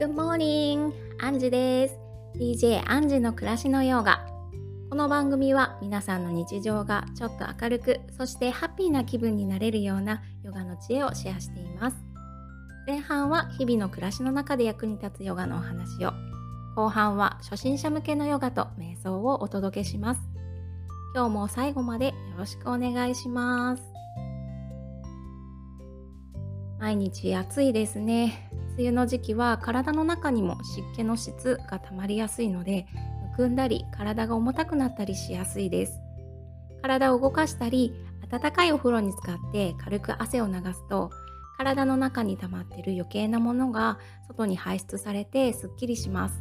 Good morning! アンジです。DJ アンジの暮らしのヨガ。この番組は皆さんの日常がちょっと明るく、そしてハッピーな気分になれるようなヨガの知恵をシェアしています。前半は日々の暮らしの中で役に立つヨガのお話を、後半は初心者向けのヨガと瞑想をお届けします。今日も最後までよろしくお願いします。毎日暑いですね。梅雨の時期は体の中にも湿気の質が溜まりやすいので、むくんだり体が重たくなったりしやすいです。体を動かしたり、温かいお風呂に使って軽く汗を流すと、体の中に溜まっている余計なものが外に排出されてすっきりします。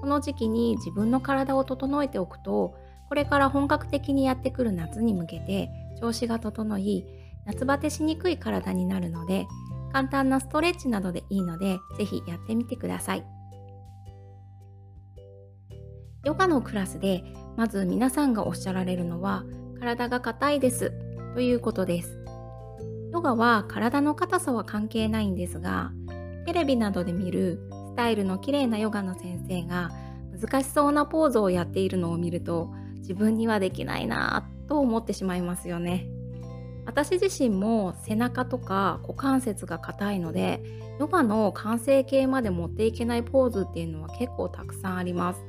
この時期に自分の体を整えておくと、これから本格的にやってくる夏に向けて調子が整い、夏バテしにくい体になるので、簡単なストレッチなどでいいので、ぜひやってみてください。ヨガのクラスで、まず皆さんがおっしゃられるのは、体が硬いですということです。ヨガは体の硬さは関係ないんですが、テレビなどで見るスタイルの綺麗なヨガの先生が難しそうなポーズをやっているのを見ると自分にはできないなぁと思ってしまいますよね。私自身も背中とか股関節が硬いのでヨガの完成形まで持っていけないポーズっていうのは結構たくさんあります。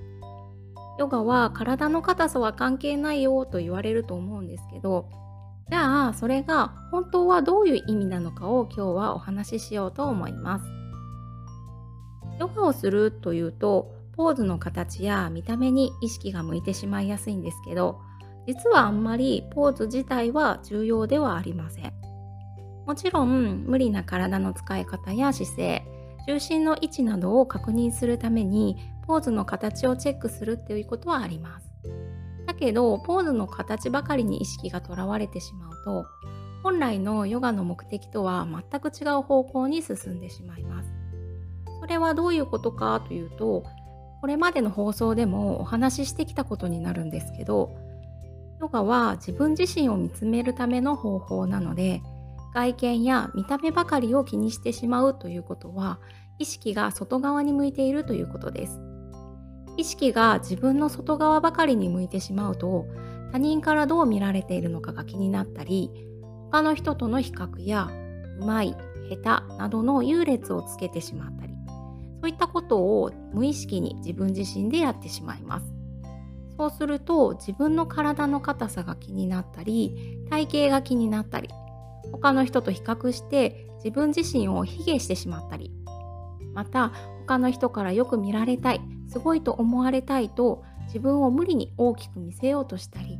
ヨガは体の硬さは関係ないよと言われると思うんですけどじゃあそれが本当はどういう意味なのかを今日はお話ししようと思います。ヨガをするというとポーズの形や見た目に意識が向いてしまいやすいんですけど実はあんまりポーズ自体は重要ではありません。もちろん無理な体の使い方や姿勢、重心の位置などを確認するためにポーズの形をチェックするっていうことはあります。だけどポーズの形ばかりに意識がとらわれてしまうと本来のヨガの目的とは全く違う方向に進んでしまいます。それはどういうことかというとこれまでの放送でもお話ししてきたことになるんですけどヨガは自分自身を見つめるための方法なので外見や見た目ばかりを気にしてしまうということは意識が外側に向いているということです。意識が自分の外側ばかりに向いてしまうと他人からどう見られているのかが気になったり他の人との比較やうまい下手などの優劣をつけてしまったりそういったことを無意識に自分自身でやってしまいます。そうすると自分の体の硬さが気になったり体型が気になったり他の人と比較して自分自身を卑下してしまったり。また他の人からよく見られたいすごいと思われたいと自分を無理に大きく見せようとしたり。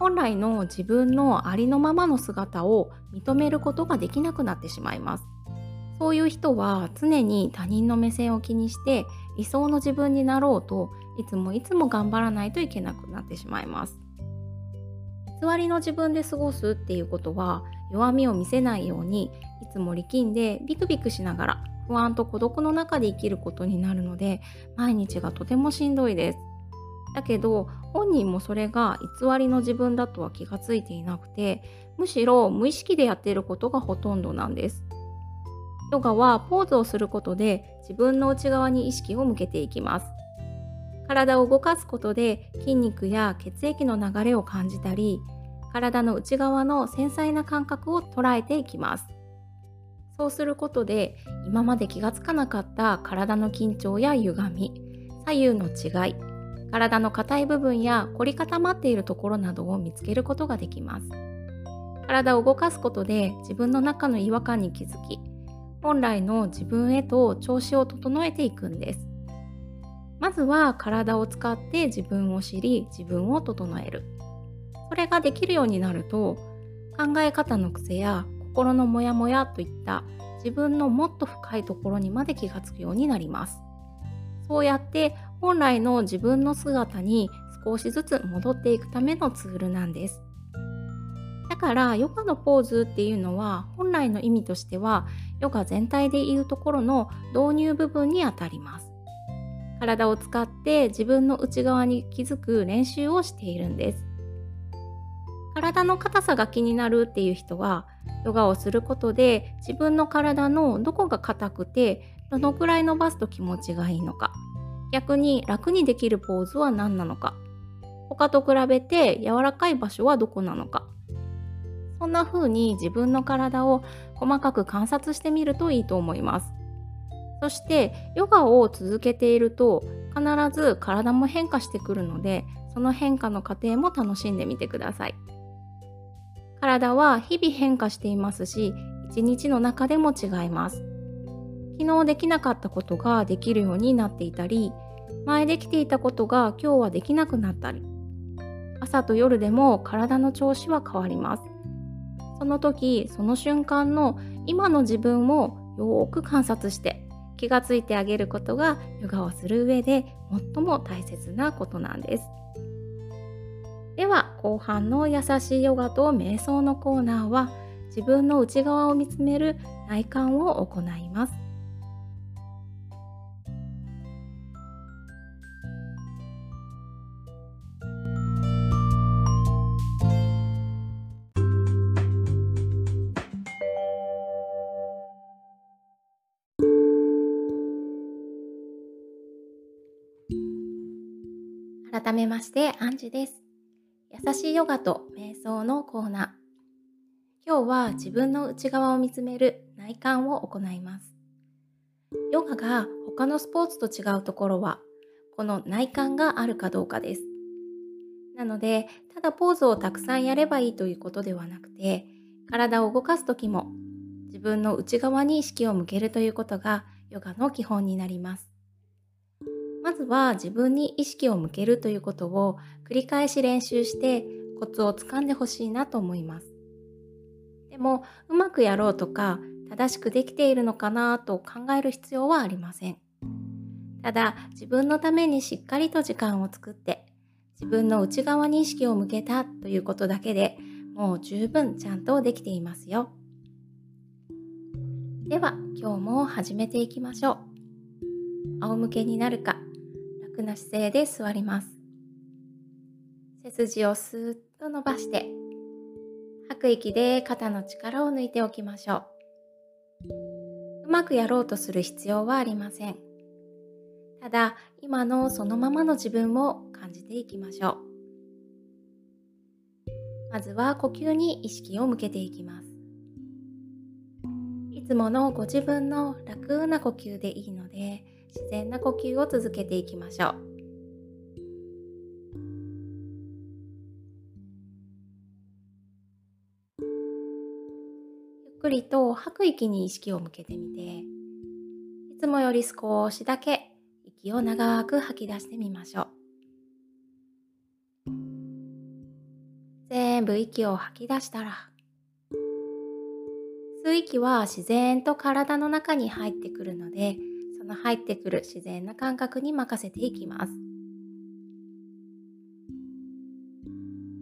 本来の自分のありのままの姿を認めることができなくなってしまいます。そういう人は常に他人の目線を気にして理想の自分になろうといつもいつも頑張らないといけなくなってしまいます。偽りの自分で過ごすっていうことは弱みを見せないようにいつも力んでビクビクしながら不安と孤独の中で生きることになるので毎日がとてもしんどいです。だけど本人もそれが偽りの自分だとは気がついていなくてむしろ無意識でやっていることがほとんどなんです。ヨガはポーズをすることで自分の内側に意識を向けていきます。体を動かすことで筋肉や血液の流れを感じたり体の内側の繊細な感覚を捉えていきます。そうすることで今まで気がつかなかった体の緊張や歪み左右の違い体の硬い部分や凝り固まっているところなどを見つけることができます。体を動かすことで自分の中の違和感に気づき本来の自分へと調子を整えていくんです。まずは体を使って自分を知り自分を整える。それができるようになると考え方の癖や心のモヤモヤといった自分のもっと深いところにまで気がつくようになります。そうやって本来の自分の姿に少しずつ戻っていくためのツールなんです。だからヨガのポーズっていうのは本来の意味としてはヨガ全体でいうところの導入部分にあたります。体を使って自分の内側に気づく練習をしているんです。体の硬さが気になるっていう人はヨガをすることで自分の体のどこが硬くてどのくらい伸ばすと気持ちがいいのか。逆に楽にできるポーズは何なのか。他と比べて柔らかい場所はどこなのか。そんな風に自分の体を細かく観察してみるといいと思います。そしてヨガを続けていると必ず体も変化してくるのでその変化の過程も楽しんでみてください。体は日々変化していますし一日の中でも違います。昨日できなかったことができるようになっていたり前できていたことが今日はできなくなったり朝と夜でも体の調子は変わります。その時その瞬間の今の自分をよーく観察して気がついてあげることがヨガをする上で最も大切なことなんです。では後半の優しいヨガと瞑想のコーナーは自分の内側を見つめる内観を行います。改めましてアンジュです。優しいヨガと瞑想のコーナー。今日は自分の内側を見つめる内観を行います。ヨガが他のスポーツと違うところはこの内観があるかどうかです。なのでただポーズをたくさんやればいいということではなくて体を動かす時も自分の内側に意識を向けるということがヨガの基本になります。まずは自分に意識を向けるということを繰り返し練習してコツをつかんでほしいなと思います。でもうまくやろうとか正しくできているのかなと考える必要はありません。ただ自分のためにしっかりと時間を作って自分の内側に意識を向けたということだけでもう十分ちゃんとできていますよ。では今日も始めていきましょう。仰向けになるか楽な姿勢で座ります。背筋をスーッと伸ばして、吐く息で肩の力を抜いておきましょう。うまくやろうとする必要はありません。ただ、今のそのままの自分を感じていきましょう。まずは呼吸に意識を向けていきます。いつものご自分の楽な呼吸でいいので、自然な呼吸を続けていきましょう。ゆっくりと吐く息に意識を向けてみて、いつもより少しだけ息を長く吐き出してみましょう。全部息を吐き出したら、吸う息は自然と体の中に入ってくるので、の入ってくる自然な感覚に任せていきます。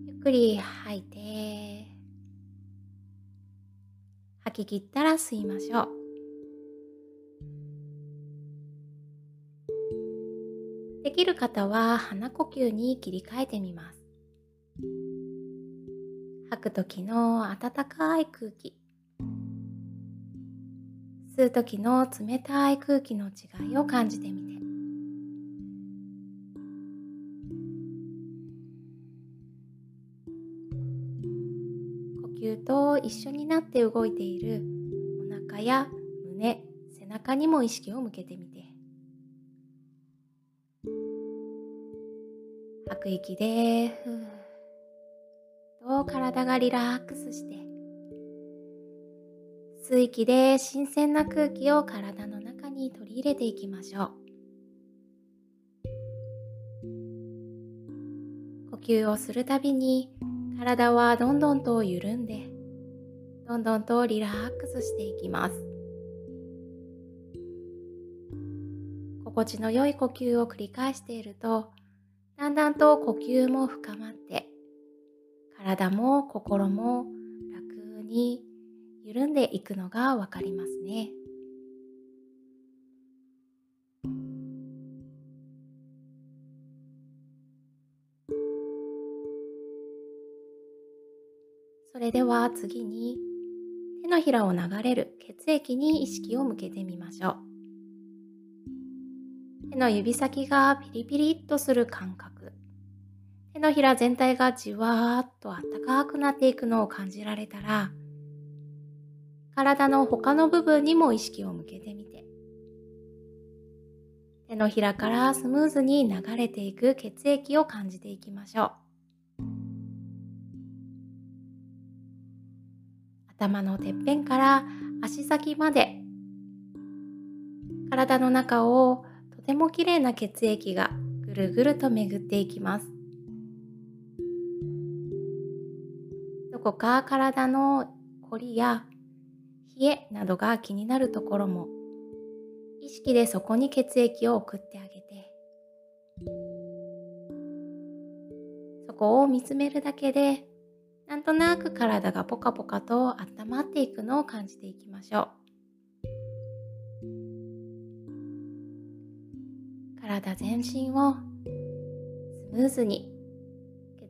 ゆっくり吐いて、吐き切ったら吸いましょう。できる方は鼻呼吸に切り替えてみます。吐く時の温かい空気吸う時の冷たい空気の違いを感じてみて。呼吸と一緒になって動いているお腹や胸背中にも意識を向けてみて。吐く息でふーと体がリラックスして吸う息で新鮮な空気を体の中に取り入れていきましょう。呼吸をするたびに体はどんどんと緩んでどんどんとリラックスしていきます。心地の良い呼吸を繰り返しているとだんだんと呼吸も深まって体も心も楽に緩んでいくのがわかりますね。それでは次に手のひらを流れる血液に意識を向けてみましょう。手の指先がピリピリっとする感覚。手のひら全体がじわーっとあったかくなっていくのを感じられたら、体の他の部分にも意識を向けてみて、手のひらからスムーズに流れていく血液を感じていきましょう。頭のてっぺんから足先まで。体の中をとてもきれいな血液がぐるぐると巡っていきます。どこか体のこりや冷えなどが気になるところも。意識でそこに血液を送ってあげて。そこを見つめるだけでなんとなく体がポカポカと温まっていくのを感じていきましょう。体全身をスムーズに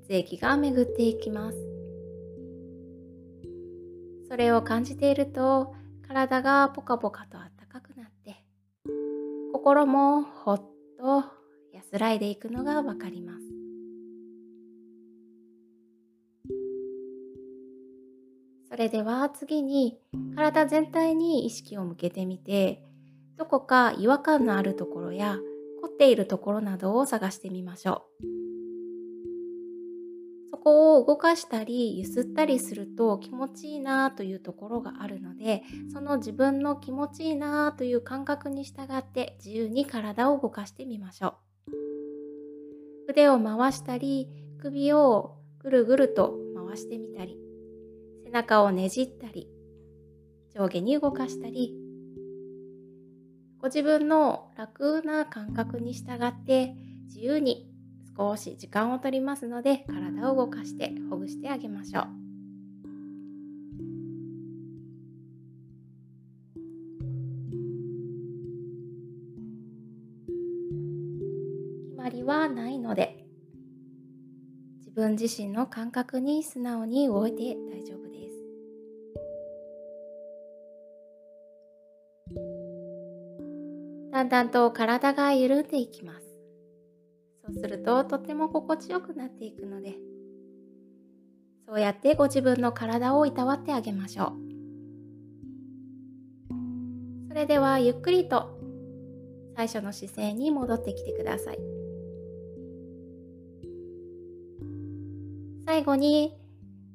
血液が巡っていきます。それを感じていると体がポカポカと温かくなって心もほっと安らいでいくのがわかります。それでは次に体全体に意識を向けてみてどこか違和感のあるところや凝っているところなどを探してみましょう。こを動かしたり揺すったりすると気持ちいいなというところがあるのでその自分の気持ちいいなという感覚に従って自由に体を動かしてみましょう。腕を回したり首をぐるぐると回してみたり背中をねじったり上下に動かしたりご自分の楽な感覚に従って自由に少し時間をとりますので体を動かしてほぐしてあげましょう。決まりはないので自分自身の感覚に素直に動いて大丈夫です。だんだんと体が緩んでいきます。するととっても心地よくなっていくので、そうやってご自分の体をいたわってあげましょう。それではゆっくりと最初の姿勢に戻ってきてください。最後に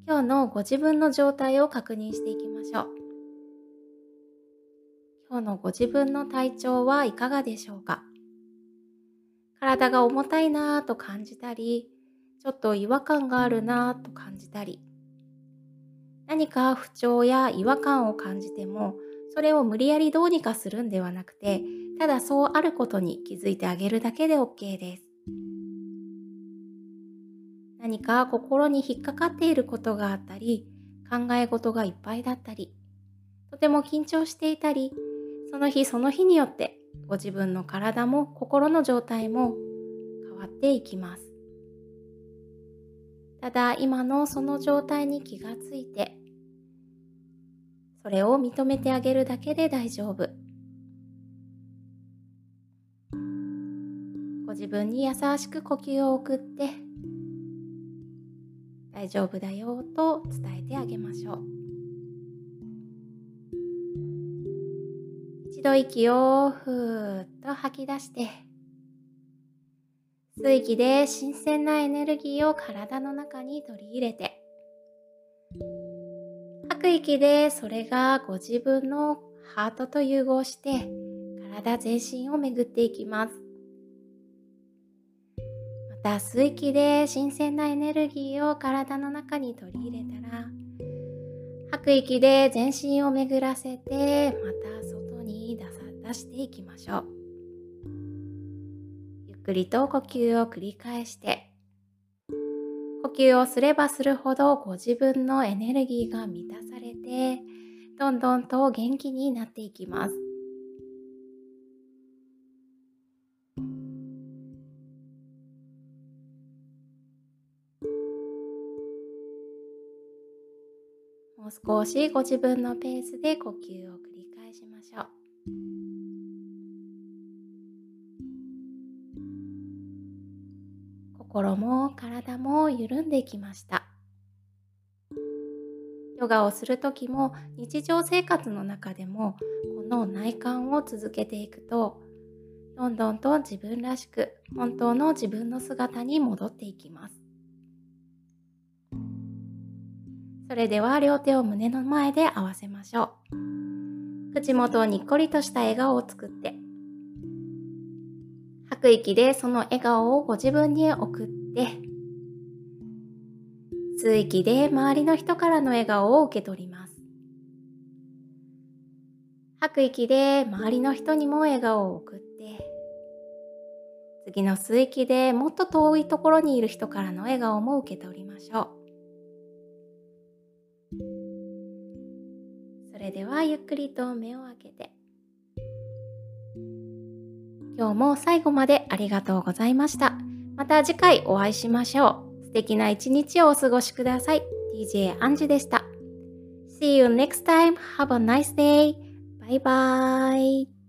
今日のご自分の状態を確認していきましょう。今日のご自分の体調はいかがでしょうか？体が重たいなぁと感じたり、ちょっと違和感があるなぁと感じたり、何か不調や違和感を感じても、それを無理やりどうにかするんではなくて、ただそうあることに気づいてあげるだけで OK です。何か心に引っかかっていることがあったり、考え事がいっぱいだったり、とても緊張していたり、その日その日によってご自分の体も心の状態も変わっていきます。ただ今のその状態に気がついてそれを認めてあげるだけで大丈夫。ご自分に優しく呼吸を送って大丈夫だよと伝えてあげましょう。一度息をふーっと吐き出して、吸う息で新鮮なエネルギーを体の中に取り入れて、吐く息でそれがご自分のハートと融合して、体全身を巡っていきます。また吸う息で新鮮なエネルギーを体の中に取り入れたら、吐く息で全身を巡らせて、また出していきましょう。ゆっくりと呼吸を繰り返して、呼吸をすればするほどご自分のエネルギーが満たされて、どんどんと元気になっていきます。もう少しご自分のペースで呼吸を繰り返しましょう。心も体も緩んできました。ヨガをする時も日常生活の中でもこの内観を続けていくとどんどんと自分らしく本当の自分の姿に戻っていきます。それでは両手を胸の前で合わせましょう。口元をにっこりとした笑顔を作って吐く息でその笑顔をご自分に送って吸う息で周りの人からの笑顔を受け取ります。吐く息で周りの人にも笑顔を送って次の吸う息でもっと遠いところにいる人からの笑顔も受け取りましょう。それではゆっくりと目を開けて。今日も最後までありがとうございました。また次回お会いしましょう。素敵な一日をお過ごしください。DJ アンジュでした。See you next time. Have a nice day. Bye bye.